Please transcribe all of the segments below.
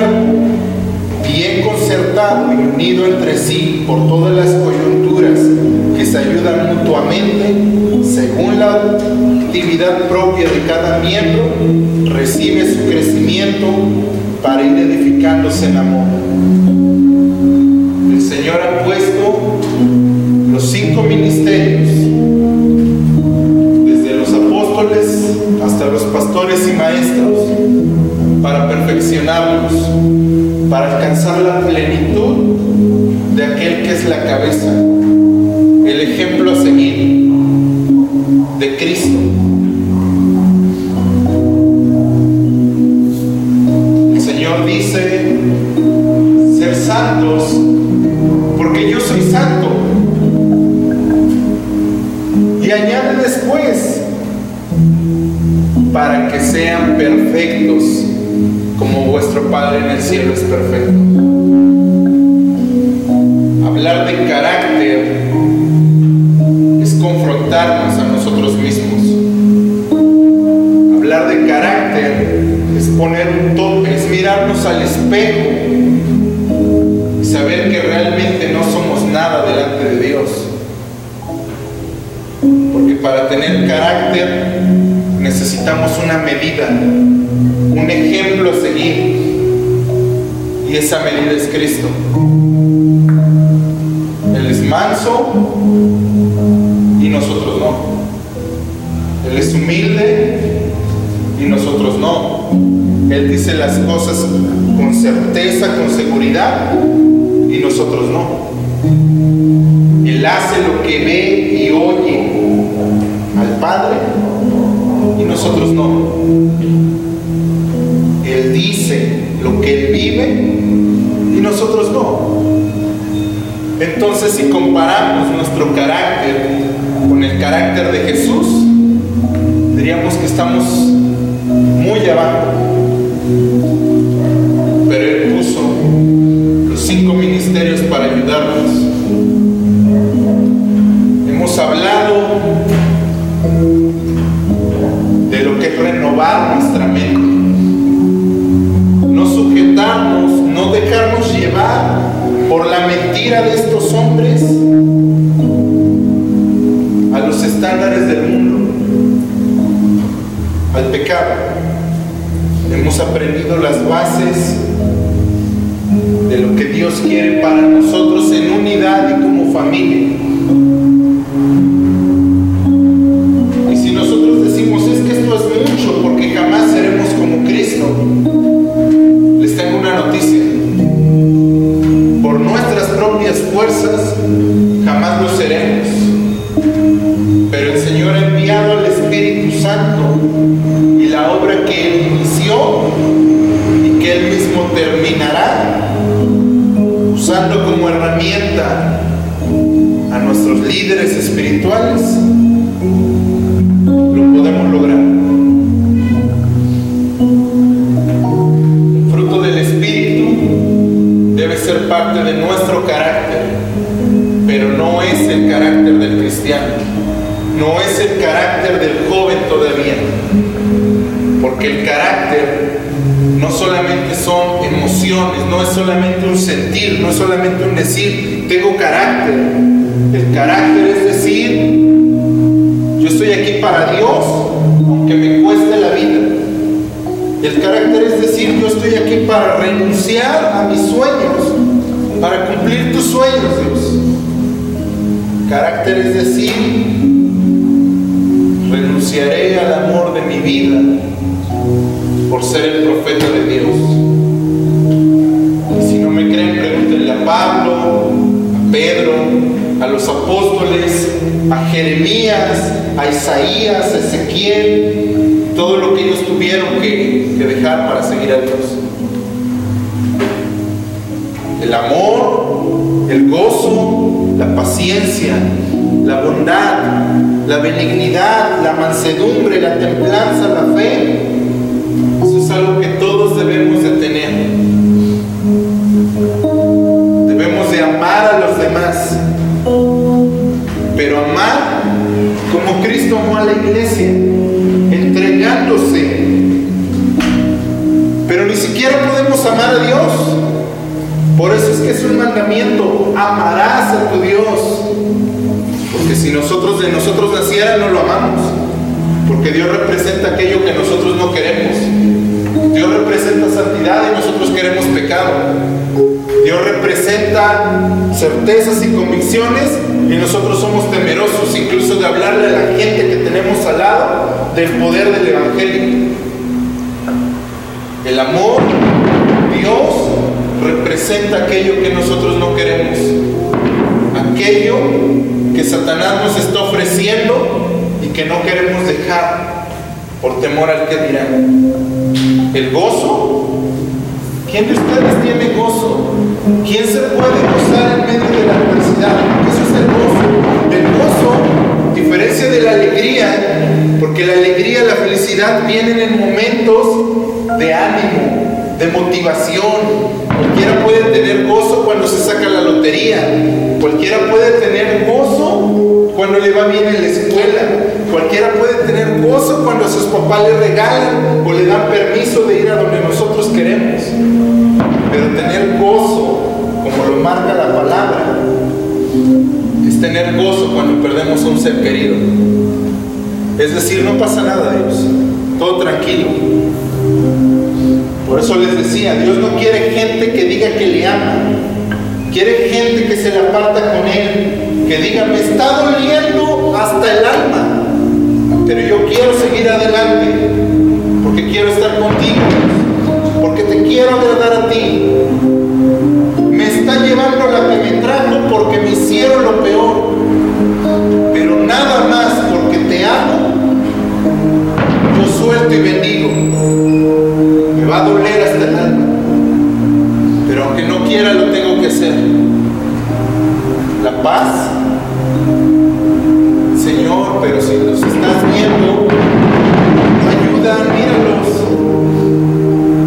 bien concertado y unido entre sí por todas las coyunturas que se ayudan mutuamente, según la actividad propia de cada miembro, recibe su crecimiento para ir edificándose en amor. El Señor ha puesto los cinco ministerios, desde los apóstoles hasta los pastores y maestros, para perfeccionarlos, para alcanzar la plenitud de aquel que es la cabeza, el ejemplo a seguir de Cristo. El Señor dice, ser santos, porque yo soy santo. Y añade después, para que sean perfectos vuestro Padre en el cielo es perfecto. Hablar de carácter es confrontarnos a nosotros mismos. Hablar de carácter es poner un tope, es mirarnos al espejo y saber que realmente no somos nada delante de Dios. Porque para tener carácter necesitamos una medida, un ejemplo a seguir. Y esa medida es Cristo. Él es manso y nosotros no. Él es humilde y nosotros no. Él dice las cosas con certeza, con seguridad y nosotros no. Él hace lo que ve y oye al Padre nosotros no. Él dice lo que Él vive y nosotros no. Entonces si comparamos nuestro carácter con el carácter de Jesús, diríamos que estamos muy abajo. Pero Él puso los cinco ministerios para ayudarnos. Renovar nuestra mente. No sujetarnos, no dejarnos llevar por la mentira de estos hombres a los estándares del mundo, al pecado. Hemos aprendido las bases de lo que Dios quiere para nosotros en unidad y como familia. Cristo, les tengo una noticia. Por nuestras propias fuerzas jamás lo seremos. Pero el Señor ha enviado al Espíritu Santo y la obra que Él inició y que Él mismo terminará usando como herramienta a nuestros líderes espirituales, de nuestro carácter, pero no es el carácter del cristiano, no es el carácter del joven todavía, porque el carácter no solamente son emociones, no es solamente un sentir, no es solamente un decir, tengo carácter. El carácter es decir, yo estoy aquí para Dios, aunque me cueste la vida. El carácter es decir, yo estoy aquí para renunciar a mis sueños, para cumplir tus sueños, Dios. Carácter es decir, renunciaré al amor de mi vida por ser el profeta de Dios. Y si no me creen, pregúntenle a Pablo, a Pedro, a los apóstoles, a Jeremías, a Isaías, a Ezequiel, todo lo que ellos tuvieron que, dejar para seguir a Dios. El amor, el gozo, la paciencia, la bondad, la benignidad, la mansedumbre, la templanza, la fe, eso es algo que todos debemos de tener. Debemos de amar a los demás, pero amar como Cristo amó a la iglesia, entregándose. Pero ni siquiera podemos amar a Dios. Que es un mandamiento, amarás a tu Dios. Porque si nosotros de nosotros naciera no lo amamos. Porque Dios representa aquello que nosotros no queremos. Dios representa santidad y nosotros queremos pecado. Dios representa certezas y convicciones y nosotros somos temerosos incluso de hablarle a la gente que tenemos al lado del poder del Evangelio. El amor, Dios, representa aquello que nosotros no queremos. Aquello que Satanás nos está ofreciendo y que no queremos dejar por temor al que dirán. El gozo. ¿Quién de ustedes tiene gozo? ¿Quién se puede gozar en medio de la adversidad? Eso es el gozo. El gozo, diferencia de la alegría, porque la alegría, la felicidad vienen en momentos de ánimo, de motivación. Puede tener gozo cuando se saca la lotería. Cualquiera puede tener gozo cuando le va bien en la escuela. Cualquiera puede tener gozo cuando sus papás le regalan o le dan permiso de ir a donde nosotros queremos. Pero tener gozo, como lo marca la palabra, es tener gozo cuando perdemos a un ser querido. Es decir, no pasa nada, Dios. Todo tranquilo. Por eso les decía, Dios no quiere gente que diga que le ama. Quiere gente que se le aparta con Él. Que diga, me está doliendo hasta el alma. Pero yo quiero seguir adelante. Porque quiero estar contigo. Porque te quiero agradar a ti. Me está llevando la que me trajo porque me hicieron lo peor. Pero nada más porque te amo. Yo suelto y bendigo. A doler hasta el alma. Pero aunque no quiera, lo tengo que hacer. La paz Señor, pero si los estás viendo, ayuda, míralos.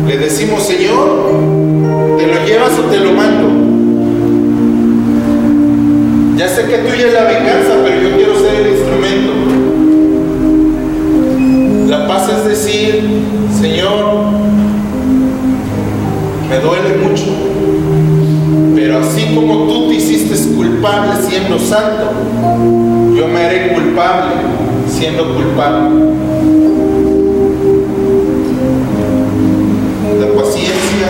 Le decimos, Señor, ¿te lo llevas o te lo mando? Ya sé que tuya es la venganza, pero yo quiero ser el instrumento. La paz es decir, Señor, me duele mucho, pero así como tú te hiciste culpable siendo santo, yo me haré culpable siendo culpable. La paciencia,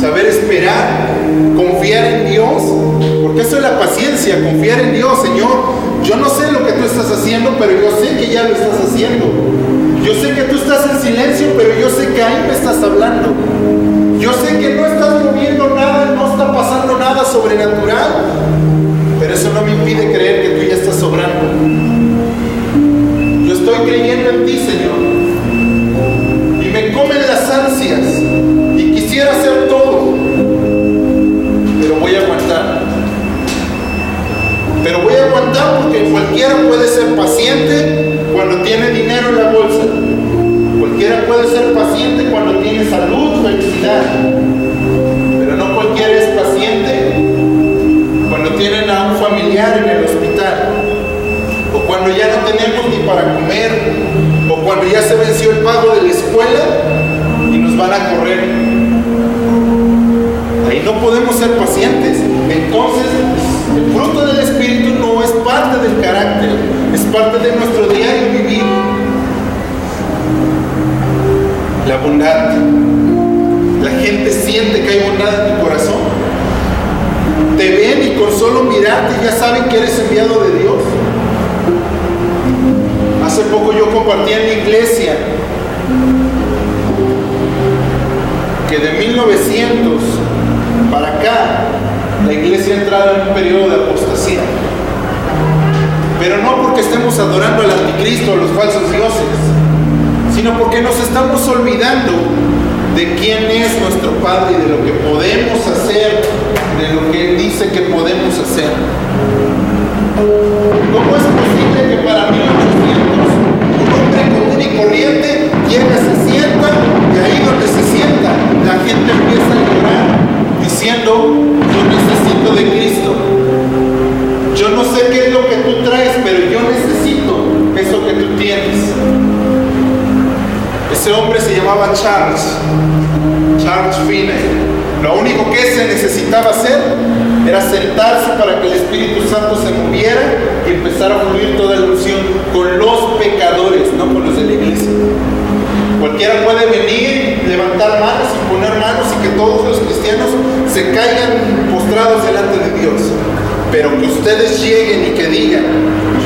saber esperar, confiar en Dios, porque eso es la paciencia, confiar en Dios, Señor. Yo no sé lo que tú estás haciendo, pero yo sé que ya lo estás haciendo. Yo sé que tú estás en silencio, pero yo sé que ahí me estás hablando. Yo sé que no estás moviendo nada, no está pasando nada sobrenatural, pero eso no me impide creer que tú ya estás sobrando. Yo estoy creyendo en ti, Señor. Y me comen las ansias. Y quisiera hacer todo. Pero voy a aguantar. Pero porque cualquiera puede ser paciente cuando tiene dinero en la bolsa. Cualquiera puede ser paciente cuando tiene salud, felicidad. Pero no cualquiera es paciente cuando tienen a un familiar en el hospital. O cuando ya no tenemos ni para comer. O cuando ya se venció el pago de la escuela y nos van a correr. Ahí no podemos ser pacientes. La gente siente que hay bondad en tu corazón. Te ven y con solo mirarte ya saben que eres enviado de Dios. Hace poco yo compartí en la iglesia que de 1900 para acá la iglesia ha entrado en un periodo de apostasía. Pero no porque estemos adorando al anticristo, a los falsos dioses, sino porque nos estamos olvidando de quién es nuestro Padre y de lo que podemos hacer, de lo que Él dice que podemos hacer. ¿Cómo es posible que para 1800 un hombre común y corriente llega, se sienta y ahí donde se sienta la gente empieza a llorar diciendo, yo necesito de Cristo? Yo no sé qué es lo que tú traes, pero yo necesito eso que tú tienes. Ese hombre se llamaba Charles, Charles Finney. Lo único que se necesitaba hacer era sentarse para que el Espíritu Santo se moviera y empezara a fluir toda la unción con los pecadores, no con los de la iglesia. Cualquiera puede venir, levantar manos y poner manos y que todos los cristianos se caigan postrados delante de Dios. Pero que ustedes lleguen y que digan,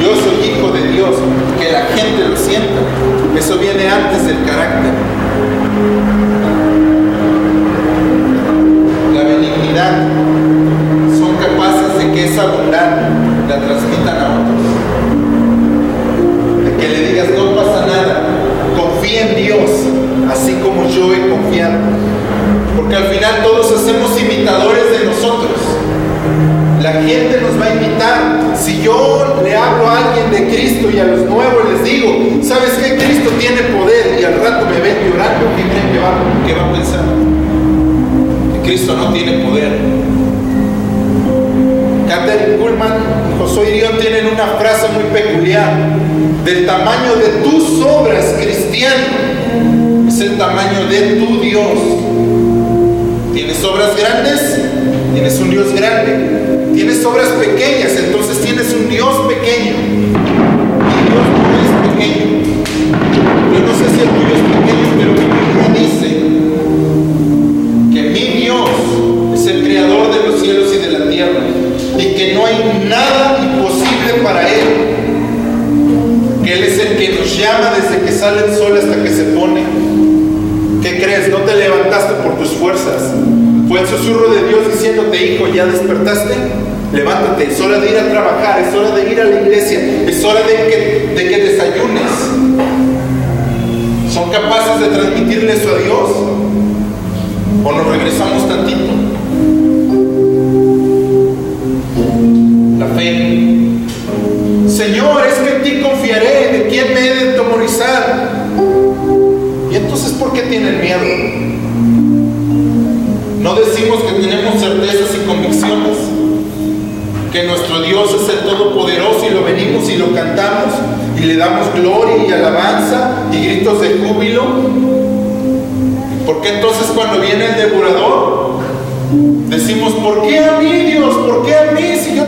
yo soy hijo de Dios, que la gente lo sienta, eso viene antes del carácter. La benignidad son capaces de que esa bondad la transmitan a otros. De que le digas, no pasa nada, confía en Dios, así como yo he confiado. Porque al final todos hacemos imitadores de nosotros. La gente nos va a imitar. Si yo le hablo a alguien de Cristo y a los nuevos les digo, ¿sabes qué? Cristo tiene poder y al rato me ven llorando, ¿qué creen que va, que va a pensar? Que Cristo no tiene poder. Catherine Kuhlman y Josué Irión tienen una frase muy peculiar. Del tamaño de tus obras, cristiano, es el tamaño de tu Dios. ¿Tienes obras grandes? Tienes un Dios grande.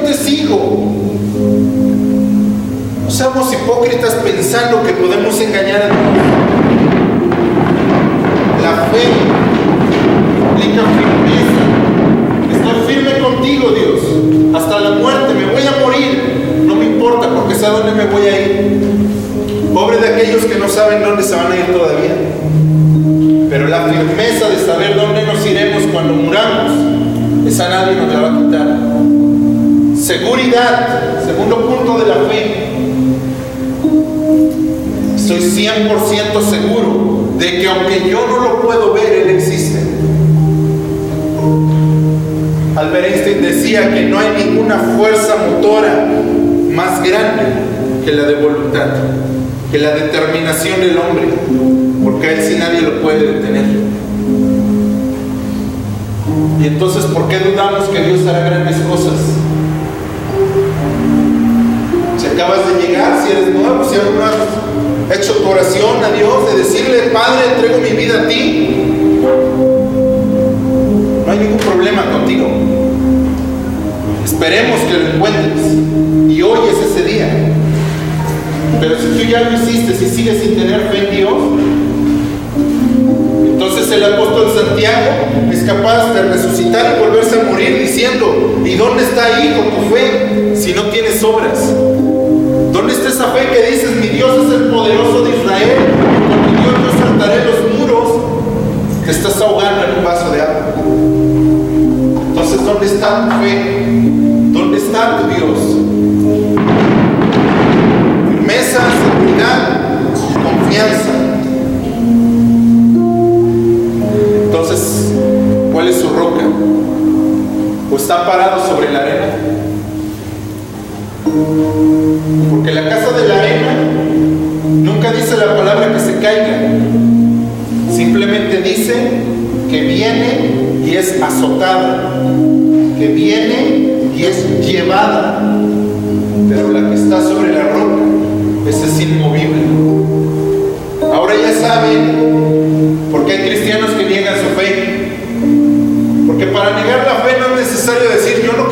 Te sigo? No seamos hipócritas pensando que podemos engañar a Dios. La fe implica firmeza. Estoy firme contigo, Dios. Hasta la muerte me voy a morir. No me importa porque sé a dónde me voy a ir. Pobre de aquellos que no saben dónde se van a ir todavía. Pero la firmeza de saber dónde nos iremos cuando muramos, esa nadie nos la va a quitar. Seguridad, segundo punto de la fe. Estoy 100% seguro de que aunque yo no lo puedo ver, Él existe. Albert Einstein decía que no hay ninguna fuerza motora más grande que la de voluntad, que la determinación del hombre, porque a él sí nadie lo puede detener. Y entonces, ¿por qué dudamos que Dios hará grandes cosas? Acabas de llegar, si eres nuevo, si aún no has hecho tu oración a Dios, de decirle, Padre, entrego mi vida a ti, no hay ningún problema contigo. Esperemos que lo encuentres. Y hoy es ese día. Pero si tú ya lo hiciste, si sigues sin tener fe en Dios, el apóstol Santiago es capaz de resucitar y volverse a morir diciendo, ¿y dónde está ahí con tu fe si no tienes obras? ¿Dónde está esa fe que dices, mi Dios es el poderoso de Israel? Con mi Dios yo saltaré los muros. Te estás ahogando en un vaso de agua. Entonces, ¿dónde está tu fe? ¿Dónde está tu Dios? Firmeza, seguridad, confianza. Entonces, ¿cuál es su roca? ¿O está parado sobre la arena? Porque la casa de la arena nunca dice la palabra que se caiga. Simplemente dice que viene y es azotada, que viene y es llevada. Pero la que está sobre la roca, esa es inmovible. Ahora ya saben por qué hay cristianos que niegan su fe. Porque para negar la fe no es necesario decir yo no.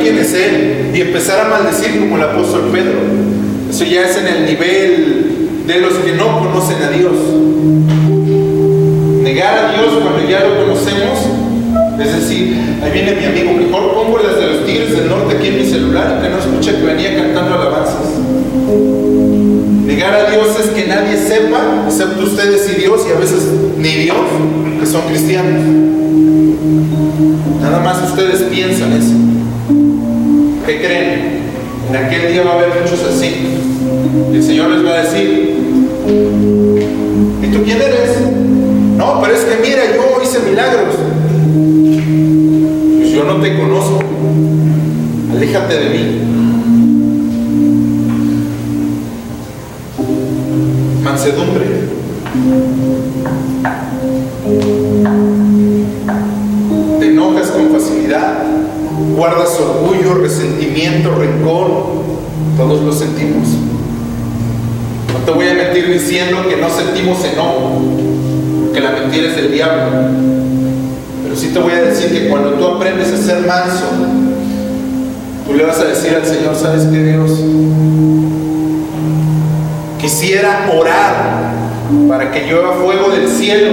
Quién es Él y empezar a maldecir como el apóstol Pedro. Eso ya es en el nivel de los que no conocen a Dios. Negar a Dios cuando ya lo conocemos, es decir, ahí viene mi amigo, mejor pongo las de los Tigres del Norte aquí en mi celular y que no escuche que venía cantando alabanzas. Negar a Dios es que nadie sepa, excepto ustedes y Dios, y a veces ni Dios, que son cristianos. Nada más ustedes piensan eso. ¿Qué creen? En aquel día va a haber muchos así. El Señor les va a decir, ¿y tú quién eres? No, pero es que mira, yo hice milagros. Pues yo no te conozco. Aléjate de mí. Mansedumbre. Guardas orgullo, resentimiento, rencor. Todos lo sentimos. No te voy a mentir diciendo que no sentimos enojo, que la mentira es del diablo. Pero sí te voy a decir que cuando tú aprendes a ser manso, tú le vas a decir al Señor, ¿sabes qué Dios? Quisiera orar para que llueva fuego del cielo,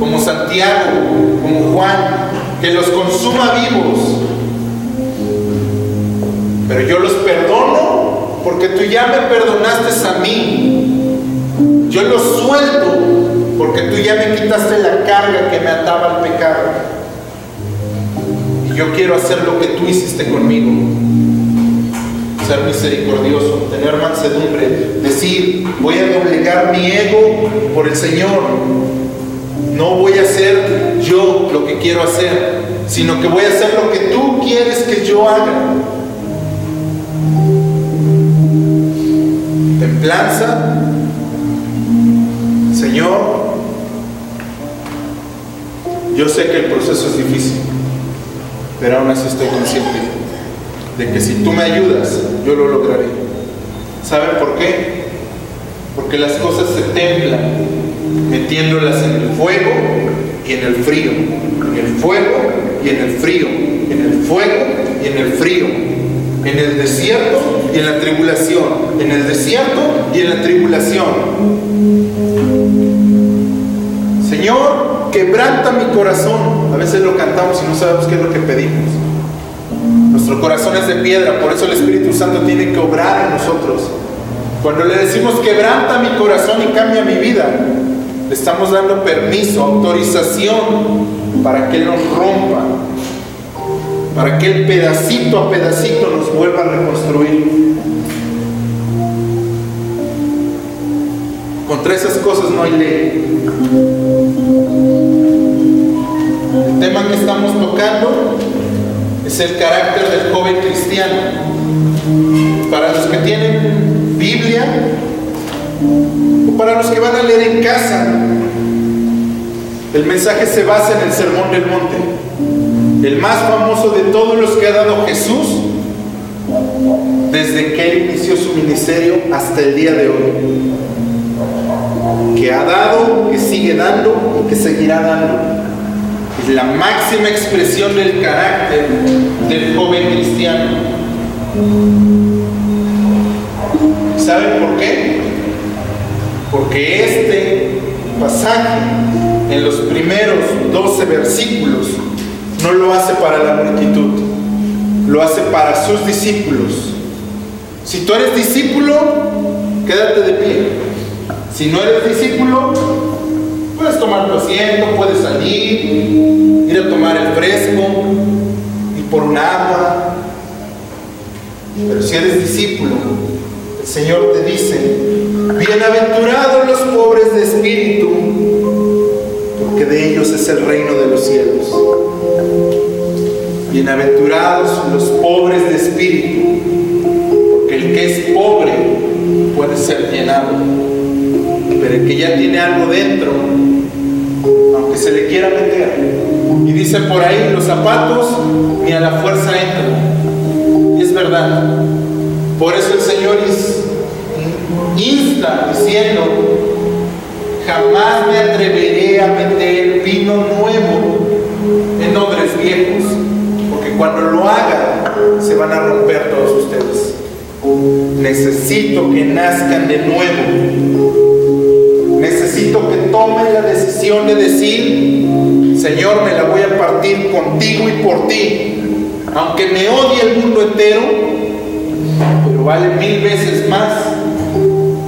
como Santiago, como Juan, que los consuma vivos. Pero yo los perdono porque tú ya me perdonaste a mí. Yo los suelto porque tú ya me quitaste la carga que me ataba al pecado. Y yo quiero hacer lo que tú hiciste conmigo. Ser misericordioso, tener mansedumbre, decir, voy a doblegar mi ego por el Señor. No voy a hacer yo lo que quiero hacer, sino que voy a hacer lo que tú quieres que yo haga. Templanza, Señor, yo sé que el proceso es difícil, pero aún así estoy consciente de que si tú me ayudas, yo lo lograré. ¿Saben por qué? Porque las cosas se templan metiéndolas en el fuego y en el frío, en el fuego y en el frío, en el fuego y en el frío, en el desierto y en la tribulación, en el desierto y en la tribulación. Señor, quebranta mi corazón. A veces lo cantamos y no sabemos qué es lo que pedimos. Nuestro corazón es de piedra, por eso el Espíritu Santo tiene que obrar en nosotros. Cuando le decimos quebranta mi corazón y cambia mi vida, le estamos dando permiso, autorización para que Él nos rompa, para que Él pedacito a pedacito nos vuelva a reconstruir. Contra esas cosas no hay ley. El tema que estamos tocando es el carácter del joven cristiano. Para los que tienen Biblia o para los que van a leer en casa, el mensaje se basa en el Sermón del Monte, el más famoso de todos los que ha dado Jesús desde que él inició su ministerio hasta el día de hoy. Que ha dado, que sigue dando y que seguirá dando es la máxima expresión del carácter del joven cristiano. ¿Saben por qué? Porque este pasaje, en los primeros 12 versículos, no lo hace para la multitud, lo hace para sus discípulos. Si tú eres discípulo, quédate de pie. Si no eres discípulo, puedes tomar tu asiento, puedes salir, ir a tomar el fresco, ir por un agua. Pero si eres discípulo, el Señor te dice, bienaventurados los pobres de espíritu, porque de ellos es el reino de los cielos. Bienaventurados los pobres de espíritu, porque el que es pobre puede ser llenado, pero el que ya tiene algo dentro, aunque se le quiera meter, y dice por ahí, los zapatos ni a la fuerza entran. Y es verdad. Por eso el Señor insta diciendo, jamás me atreveré a meter vino nuevo en odres viejos, porque cuando lo haga se van a romper todos ustedes. Necesito que nazcan de nuevo. Necesito que tomen la decisión de decir, Señor, me la voy a partir contigo y por ti. Aunque me odie el mundo entero, pero vale mil veces más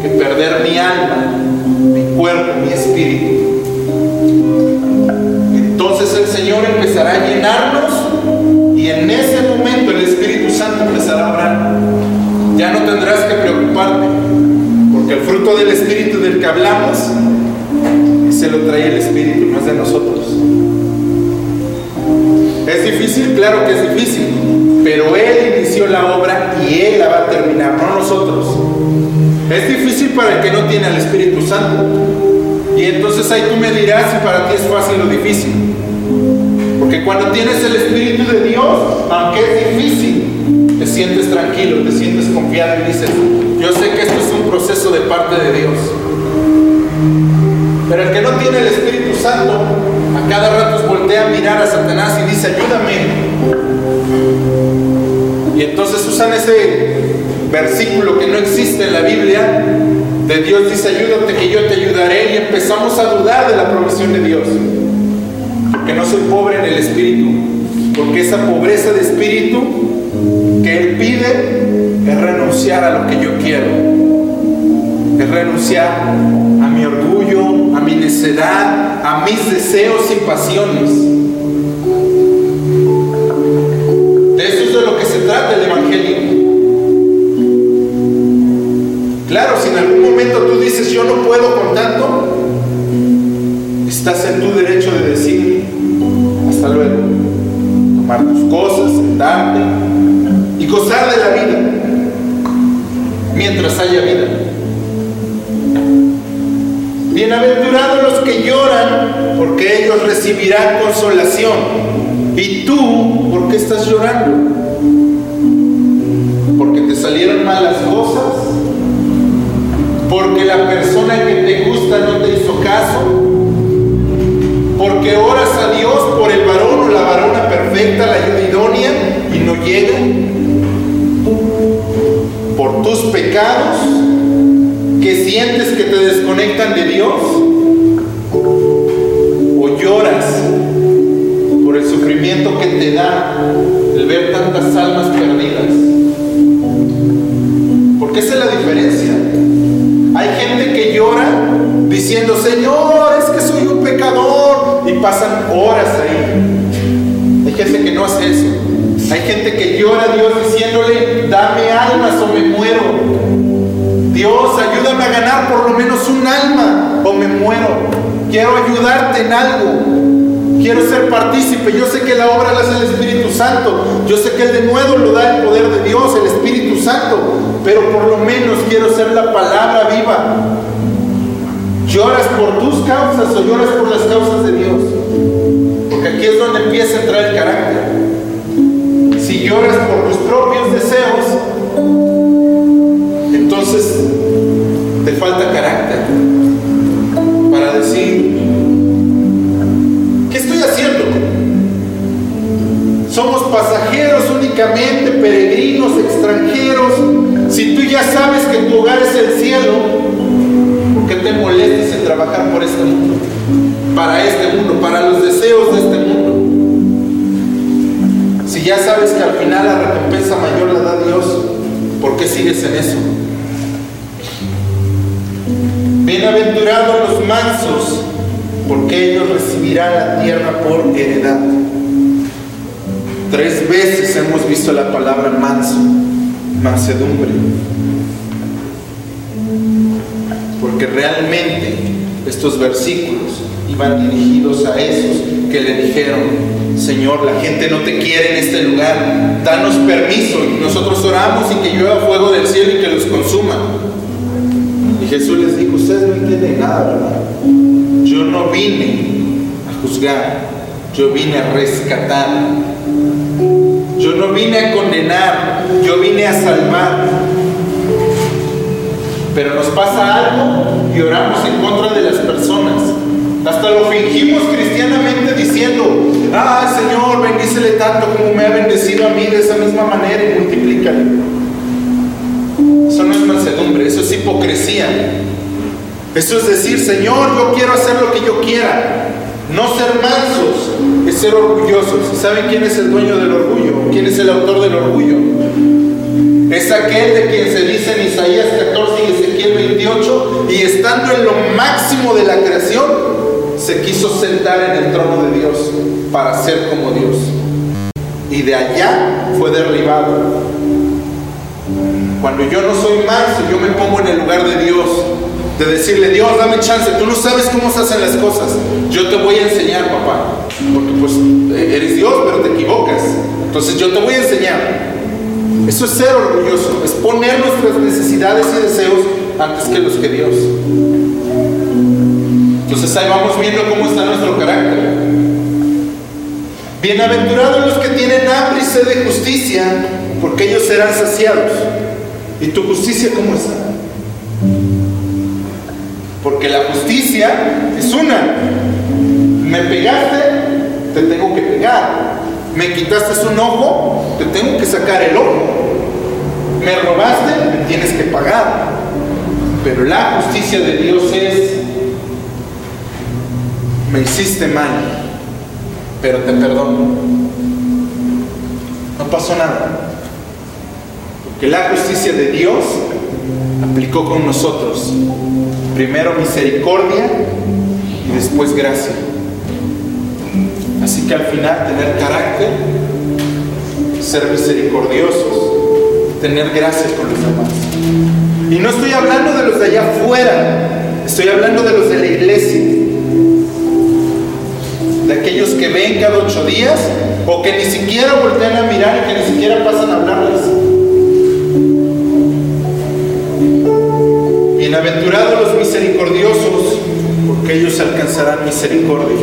que perder mi alma, mi cuerpo, mi espíritu. Entonces el Señor empezará a llenarnos y en ese momento el Espíritu Santo empezará a orar. Ya no tendrás del Espíritu del que hablamos, se lo trae el Espíritu, no es de nosotros. ¿Es difícil? Claro que es difícil, pero Él inició la obra y Él la va a terminar, no nosotros. Es difícil para el que no tiene al Espíritu Santo. Y entonces ahí tú me dirás si para ti es fácil o difícil. Porque cuando tienes el Espíritu de Dios, aunque es difícil, sientes tranquilo, te sientes confiado y dices, yo sé que esto es un proceso de parte de Dios. Pero el que no tiene el Espíritu Santo, a cada rato voltea a mirar a Satanás y dice, ayúdame. Y entonces usan ese versículo que no existe en la Biblia, de Dios dice, ayúdate que yo te ayudaré, y empezamos a dudar de la provisión de Dios. Porque no soy pobre en el espíritu, porque esa pobreza de espíritu que Él pide es renunciar a lo que yo quiero, es renunciar a mi orgullo, a mi necedad, a mis deseos y pasiones. De eso es de lo que se trata el Evangelio. Claro, si en algún momento tú dices yo no puedo con tanto, estás en tu derecho de decir hasta luego, tomar tus cosas, sentarte gozar de la vida mientras haya vida. Bienaventurados los que lloran, porque ellos recibirán consolación. ¿Y tú por qué estás llorando? ¿Porque te salieron malas cosas? ¿Porque la persona que te gusta no te hizo caso? ¿Porque oras a Dios por el varón o la varona perfecta, la ayuda idónea y no llega? ¿Por tus pecados? que sientes que te desconectan de Dios? ¿O lloras por el sufrimiento que te da el ver tantas almas perdidas? Porque esa es la diferencia. Hay gente que llora diciendo, Señor, es que soy un pecador, y pasan horas ahí. Hay gente que no hace eso. Hay gente que llora a Dios diciéndole, dame almas o me muero. Dios, ayúdame a ganar por lo menos un alma o me muero. Quiero ayudarte en algo. Quiero ser partícipe. Yo sé que la obra la hace el Espíritu Santo. Yo sé que el de nuevo lo da el poder de Dios, el Espíritu Santo. Pero por lo menos quiero ser la palabra viva. ¿Lloras por tus causas o lloras por las causas de Dios? Porque aquí es donde empieza a entrar el carácter. Lloras por tus propios deseos, entonces te falta carácter para decir, ¿qué estoy haciendo? Somos pasajeros únicamente, peregrinos, extranjeros. Si tú ya sabes que tu hogar es el cielo, ¿por qué te molestes en trabajar por este mundo, para este mundo, para los deseos de este mundo. Ya sabes que al final la recompensa mayor la da Dios, ¿por qué sigues en eso? Bienaventurados los mansos, porque ellos recibirán la tierra por heredad. Tres veces hemos visto la palabra manso, mansedumbre. Porque realmente estos versículos iban dirigidos a esos que le dijeron, Señor, la gente no te quiere en este lugar, danos permiso. Y nosotros oramos y que llueva fuego del cielo y que los consuma. Y Jesús les dijo, ustedes no entienden nada, ¿verdad? Yo no vine a juzgar, yo vine a rescatar yo no vine a condenar, yo vine a salvar. Pero nos pasa algo y oramos en contra de las personas. Hasta lo fingimos cristianamente diciendo, ah Señor, bendícele tanto como me ha bendecido a mí de esa misma manera y multiplícale. Eso no es mansedumbre, eso es hipocresía. Eso es decir, Señor, yo quiero hacer lo que yo quiera. No ser mansos es ser orgullosos. ¿Saben quién es el dueño del orgullo? ¿Quién es el autor del orgullo? Es aquel de quien se dice en Isaías 14 y Ezequiel 28, y estando en lo máximo de la creación, se quiso sentar en el trono de Dios para ser como Dios. Y de allá fue derribado. Cuando yo no soy manso, yo me pongo en el lugar de Dios de decirle, Dios, dame chance, tú no sabes cómo se hacen las cosas, yo te voy a enseñar, papá, porque pues eres Dios, pero te equivocas, entonces yo te voy a enseñar. Eso es ser orgulloso, es poner nuestras necesidades y deseos antes que los que Dios. Entonces ahí vamos viendo cómo está nuestro carácter. Bienaventurados los que tienen hambre y sed de justicia, porque ellos serán saciados. ¿Y tu justicia cómo está? Porque la justicia es una. Me pegaste, te tengo que pegar. Me quitaste un ojo, te tengo que sacar el ojo. Me robaste, me tienes que pagar. Pero la justicia de Dios es, me hiciste mal, pero te perdono. No pasó nada. Porque la justicia de Dios aplicó con nosotros primero misericordia y después gracia. Así que al final tener carácter, ser misericordiosos, tener gracia con los demás. Y no estoy hablando de los de allá afuera, estoy hablando de los de la iglesia. De aquellos que ven cada ocho días o que ni siquiera voltean a mirar y que ni siquiera pasan a hablarles. Bienaventurados los misericordiosos, porque ellos alcanzarán misericordia.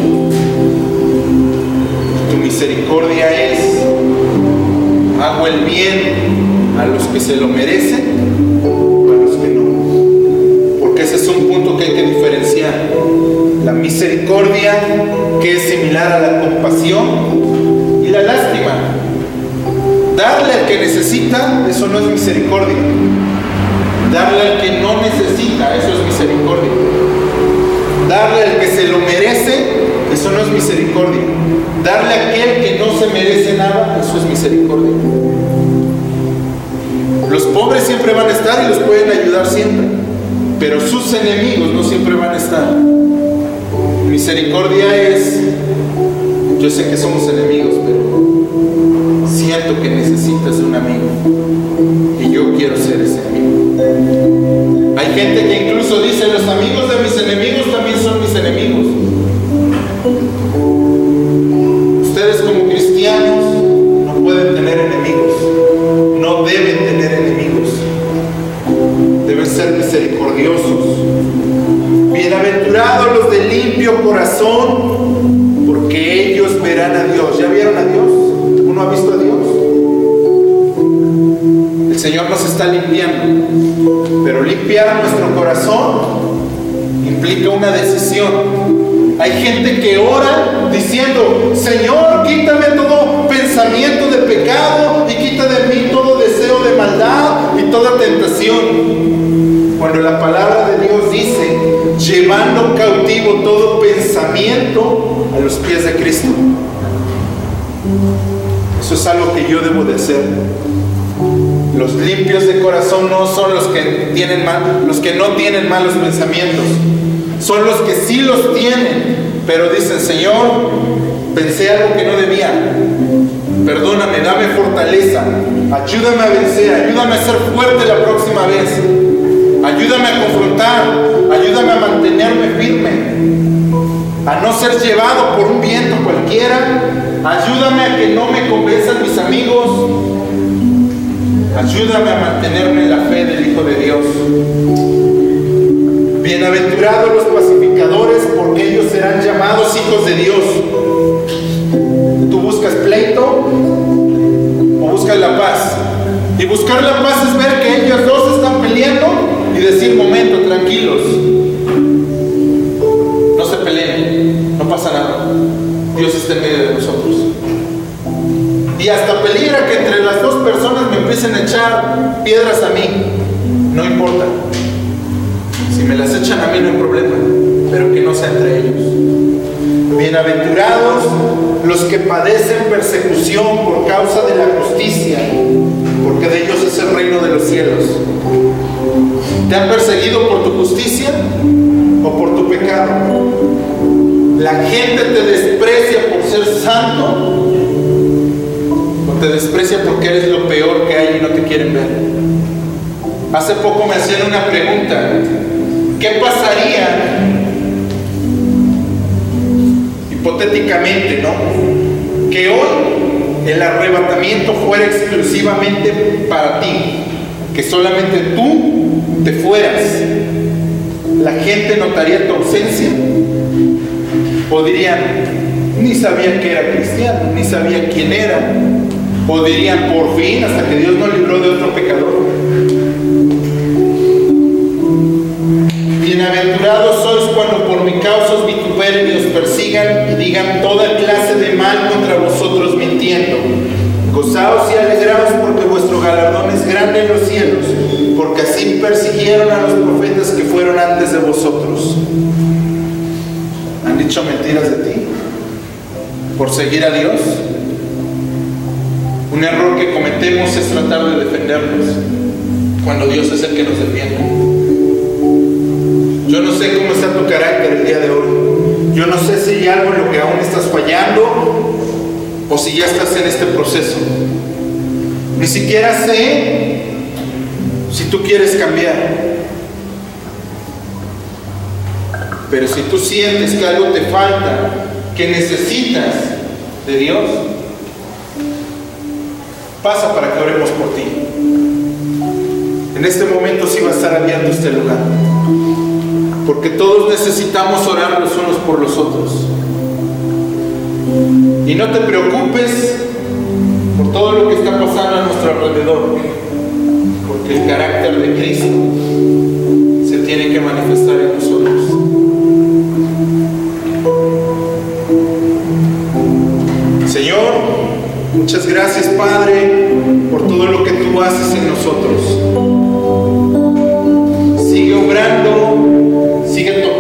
Tu misericordia es, hago el bien a los que se lo merecen a los que no. Porque ese es un punto que hay que diferenciar. La misericordia, que es similar a la compasión, y la lástima. Darle al que necesita, eso no es misericordia. Darle al que no necesita, eso es misericordia. Darle al que se lo merece, eso no es misericordia. Darle a aquel que no se merece nada, eso es misericordia. Los pobres siempre van a estar y los pueden ayudar siempre, pero sus enemigos no siempre van a estar. Misericordia es, yo sé que somos enemigos, pero siento que necesitas un amigo y yo quiero ser ese amigo. Hay gente que incluso dice, los amigos de mis enemigos también son mis enemigos. Ustedes como cristianos no pueden tener enemigos, no deben tener enemigos, deben ser misericordiosos. Bienaventurados corazón, porque ellos verán a Dios. ¿Ya vieron a Dios? ¿Uno ha visto a Dios? El Señor nos está limpiando, pero limpiar nuestro corazón implica una decisión. Hay gente que ora diciendo, Señor, quítame todo pensamiento de pecado y quita de mí todo deseo de maldad y toda tentación. Cuando la palabra de Dios dice, llevando cautivo todo pensamiento a los pies de Cristo. Eso es algo que yo debo de hacer. Los limpios de corazón no son los que tienen mal, los que no tienen malos pensamientos. Son los que sí los tienen, pero dicen, "Señor, pensé algo que no debía. Perdóname, dame fortaleza. Ayúdame a vencer, ayúdame a ser fuerte la próxima vez. Ayúdame a confrontar, ayúdame a mantenerme firme, a no ser llevado por un viento cualquiera. Ayúdame a que no me convenzan mis amigos. Ayúdame a mantenerme en la fe del Hijo de Dios. Bienaventurados los pacificadores, porque ellos serán llamados hijos de Dios. ¿Tú buscas pleito o buscas la paz? Y buscar la paz es ver que ellos dos están peleando decir, momento, tranquilos. No se peleen, no pasa nada. Dios está en medio de nosotros. Y hasta peligra que entre las dos personas me empiecen a echar piedras a mí. No importa. Si me las echan a mí no hay problema, pero que no sea entre ellos. Bienaventurados los que padecen persecución por causa de la justicia, porque de ellos es el reino de los cielos. ¿Te han perseguido por tu justicia o por tu pecado? La gente te desprecia por ser santo o te desprecia porque eres lo peor que hay y no te quieren ver. Hace poco me hacían una pregunta. ¿Qué pasaría hipotéticamente, ¿no? Que hoy el arrebatamiento fuera exclusivamente para ti, que solamente tú te fueras. La gente notaría tu ausencia. O dirían, ni sabía que era cristiano, ni sabía quién era. O dirían, por fin, hasta que Dios nos libró de otro pecador. Bienaventurados sois cuando por mi causa os vituperen y os persigan y digan toda clase de mal contra vosotros mintiendo. Gozaos y alegraos porque vuestro galardón es grande en los cielos, porque así persiguieron a los profetas que fueron antes de vosotros. ¿Han dicho mentiras de ti? ¿Por seguir a Dios? Un error que cometemos es tratar de defendernos cuando Dios es el que nos defiende. Yo no sé cómo está tu carácter el día de hoy. Yo no sé si hay algo en lo que aún estás fallando o si ya estás en este proceso. Ni siquiera sé tú quieres cambiar. Pero si tú sientes que algo te falta, que necesitas de Dios, pasa para que oremos por ti. En este momento sí va a estar abierto este lugar. Porque todos necesitamos orar los unos por los otros. Y no te preocupes por todo lo que está pasando a nuestro alrededor. El carácter de Cristo se tiene que manifestar en nosotros. Señor, muchas gracias Padre por todo lo que tú haces en nosotros. Sigue obrando, sigue tocando